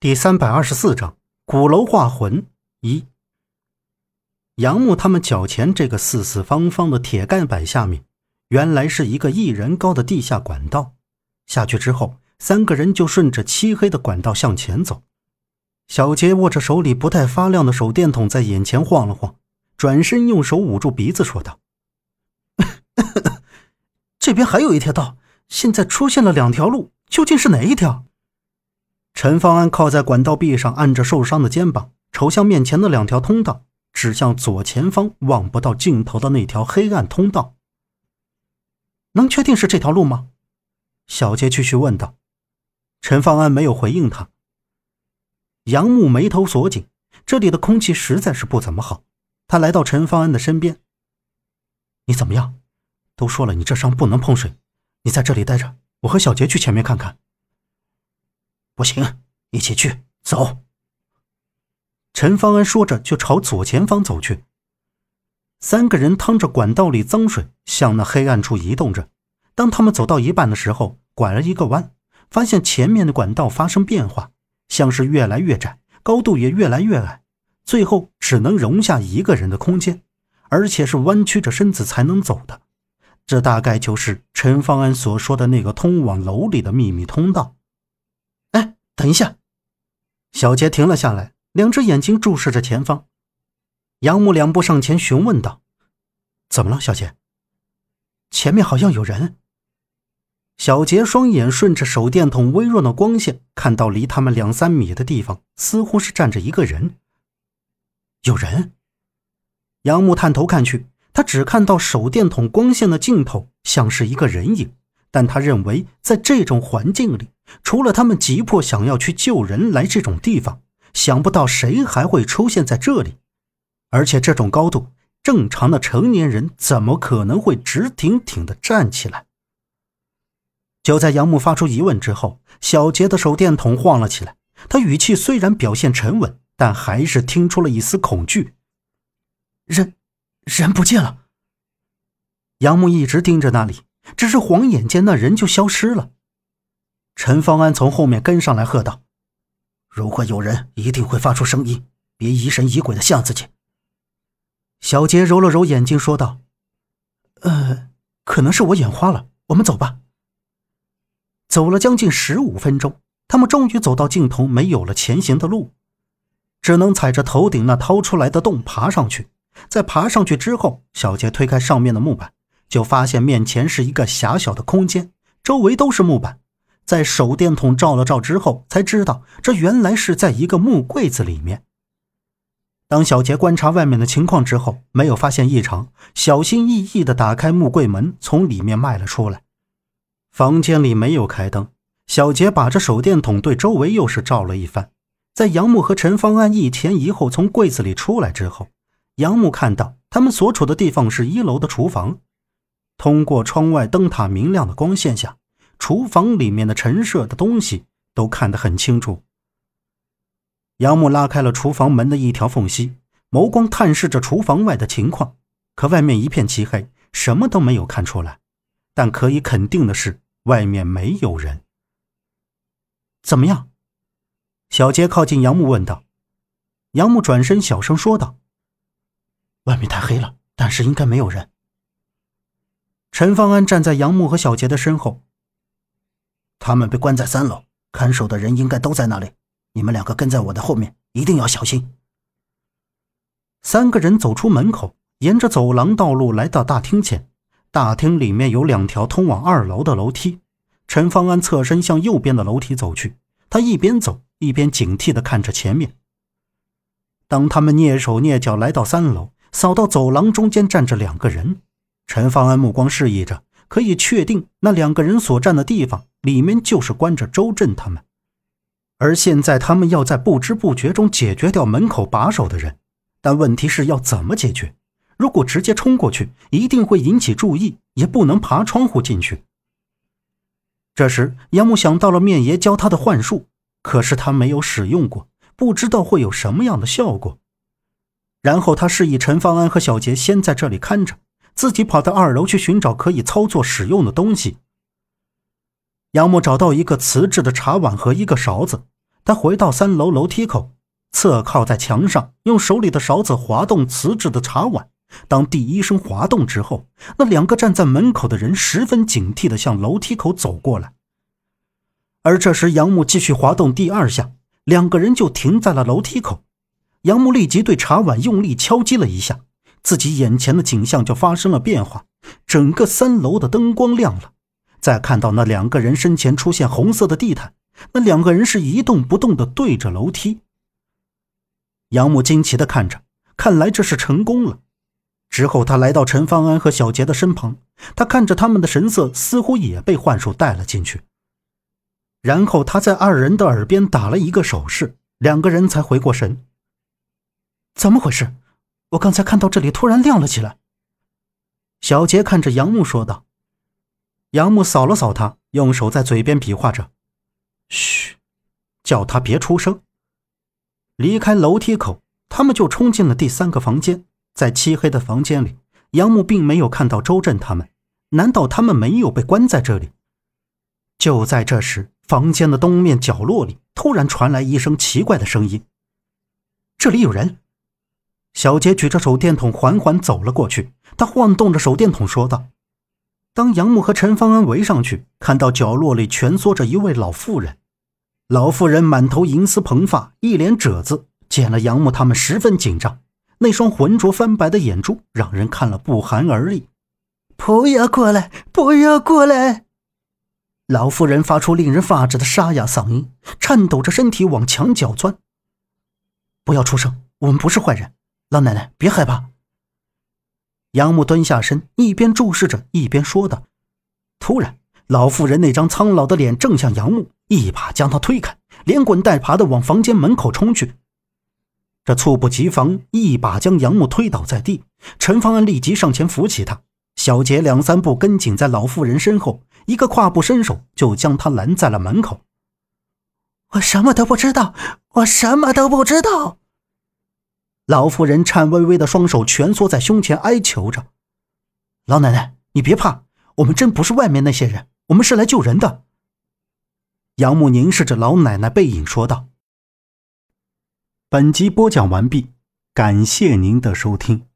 第三百二十四章鼓楼画魂一。杨木他们脚前这个四四方方的铁盖板下面，原来是一个一人高的地下管道。下去之后，三个人就顺着漆黑的管道向前走。小杰握着手里不太发亮的手电筒，在眼前晃了晃，转身用手捂住鼻子说道：“ 这边还有一条道，现在出现了两条路，究竟是哪一条？”陈方安靠在管道壁上，按着受伤的肩膀，瞅向面前的两条通道，指向左前方望不到尽头的那条黑暗通道。能确定是这条路吗？小杰继续问道。陈方安没有回应他。杨木眉头锁紧，这里的空气实在是不怎么好。他来到陈方安的身边：“你怎么样？都说了，你这伤不能碰水，你在这里待着，我和小杰去前面看看。”不行，一起去走。陈方安说着，就朝左前方走去。三个人趟着管道里脏水，向那黑暗处移动着。当他们走到一半的时候，拐了一个弯，发现前面的管道发生变化，像是越来越窄，高度也越来越矮，最后只能容下一个人的空间，而且是弯曲着身子才能走的。这大概就是陈方安所说的那个通往楼里的秘密通道。等一下，小杰停了下来，两只眼睛注视着前方。杨木两步上前询问道：“怎么了，小杰？前面好像有人。”小杰双眼顺着手电筒微弱的光线，看到离他们两三米的地方，似乎是站着一个人。有人。杨木探头看去，他只看到手电筒光线的尽头像是一个人影，但他认为在这种环境里。除了他们急迫想要去救人来这种地方，想不到谁还会出现在这里。而且这种高度，正常的成年人怎么可能会直挺挺的站起来？就在杨木发出疑问之后，小杰的手电筒晃了起来。他语气虽然表现沉稳，但还是听出了一丝恐惧。人，人不见了。杨木一直盯着那里，只是晃眼间，那人就消失了。陈方安从后面跟上来，喝道：“如果有人，一定会发出声音，别疑神疑鬼的吓自己。”小杰揉了揉眼睛，说道：“呃，可能是我眼花了，我们走吧。”走了将近十五分钟，他们终于走到尽头，没有了前行的路，只能踩着头顶那掏出来的洞爬上去。在爬上去之后，小杰推开上面的木板，就发现面前是一个狭小的空间，周围都是木板。在手电筒照了照之后，才知道这原来是在一个木柜子里面。当小杰观察外面的情况之后，没有发现异常，小心翼翼地打开木柜门，从里面迈了出来。房间里没有开灯，小杰把这手电筒对周围又是照了一番。在杨木和陈方安一前一后从柜子里出来之后，杨木看到他们所处的地方是一楼的厨房，通过窗外灯塔明亮的光线下。厨房里面的陈设的东西都看得很清楚。杨木拉开了厨房门的一条缝隙，眸光探视着厨房外的情况，可外面一片漆黑，什么都没有看出来。但可以肯定的是，外面没有人。怎么样？小杰靠近杨木问道。杨木转身小声说道：“外面太黑了，但是应该没有人。”陈方安站在杨木和小杰的身后。他们被关在三楼，看守的人应该都在那里。你们两个跟在我的后面，一定要小心。三个人走出门口，沿着走廊道路来到大厅前。大厅里面有两条通往二楼的楼梯。陈方安侧身向右边的楼梯走去，他一边走一边警惕地看着前面。当他们蹑手蹑脚来到三楼，扫到走廊中间站着两个人，陈方安目光示意着，可以确定那两个人所站的地方。里面就是关着周震他们，而现在他们要在不知不觉中解决掉门口把守的人，但问题是要怎么解决？如果直接冲过去，一定会引起注意，也不能爬窗户进去。这时，杨木想到了面爷教他的幻术，可是他没有使用过，不知道会有什么样的效果。然后他示意陈方安和小杰先在这里看着，自己跑到二楼去寻找可以操作使用的东西。杨木找到一个瓷质的茶碗和一个勺子，他回到三楼楼梯口，侧靠在墙上，用手里的勺子滑动瓷质的茶碗。当第一声滑动之后，那两个站在门口的人十分警惕地向楼梯口走过来。而这时，杨木继续滑动第二下，两个人就停在了楼梯口。杨木立即对茶碗用力敲击了一下，自己眼前的景象就发生了变化，整个三楼的灯光亮了。再看到那两个人身前出现红色的地毯，那两个人是一动不动的对着楼梯。杨木惊奇地看着，看来这是成功了。之后，他来到陈方安和小杰的身旁，他看着他们的神色，似乎也被幻术带了进去。然后他在二人的耳边打了一个手势，两个人才回过神。怎么回事？我刚才看到这里突然亮了起来。小杰看着杨木说道。杨木扫了扫他，用手在嘴边比划着：“嘘，叫他别出声。”离开楼梯口，他们就冲进了第三个房间。在漆黑的房间里，杨木并没有看到周震他们。难道他们没有被关在这里？就在这时，房间的东面角落里突然传来一声奇怪的声音：“这里有人！”小杰举着手电筒缓缓走了过去，他晃动着手电筒说道：“当杨木和陈方安围上去，看到角落里蜷缩着一位老妇人。老妇人满头银丝蓬发，一脸褶子，见了杨木，他们十分紧张。”那双浑浊翻白的眼珠让人看了不寒而栗。不要过来！不要过来！老妇人发出令人发指的沙哑嗓音，颤抖着身体往墙角钻。不要出声，我们不是坏人。老奶奶，别害怕。杨木蹲下身，一边注视着，一边说道。突然，老妇人那张苍老的脸正向杨木，一把将他推开，连滚带爬的往房间门口冲去。这猝不及防，一把将杨木推倒在地。陈方安立即上前扶起他，小杰两三步跟紧在老妇人身后，一个跨步伸手就将他拦在了门口。我什么都不知道，我什么都不知道。老妇人颤巍巍的双手蜷缩在胸前，哀求着：“老奶奶，你别怕，我们真不是外面那些人，我们是来救人的。”杨木凝视着老奶奶背影说道。本集播讲完毕，感谢您的收听。